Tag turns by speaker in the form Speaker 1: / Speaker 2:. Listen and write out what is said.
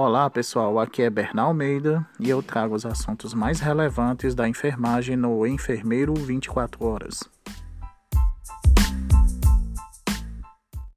Speaker 1: Olá pessoal, aqui é Bernal Almeida e eu trago os assuntos mais relevantes da enfermagem no Enfermeiro 24 Horas.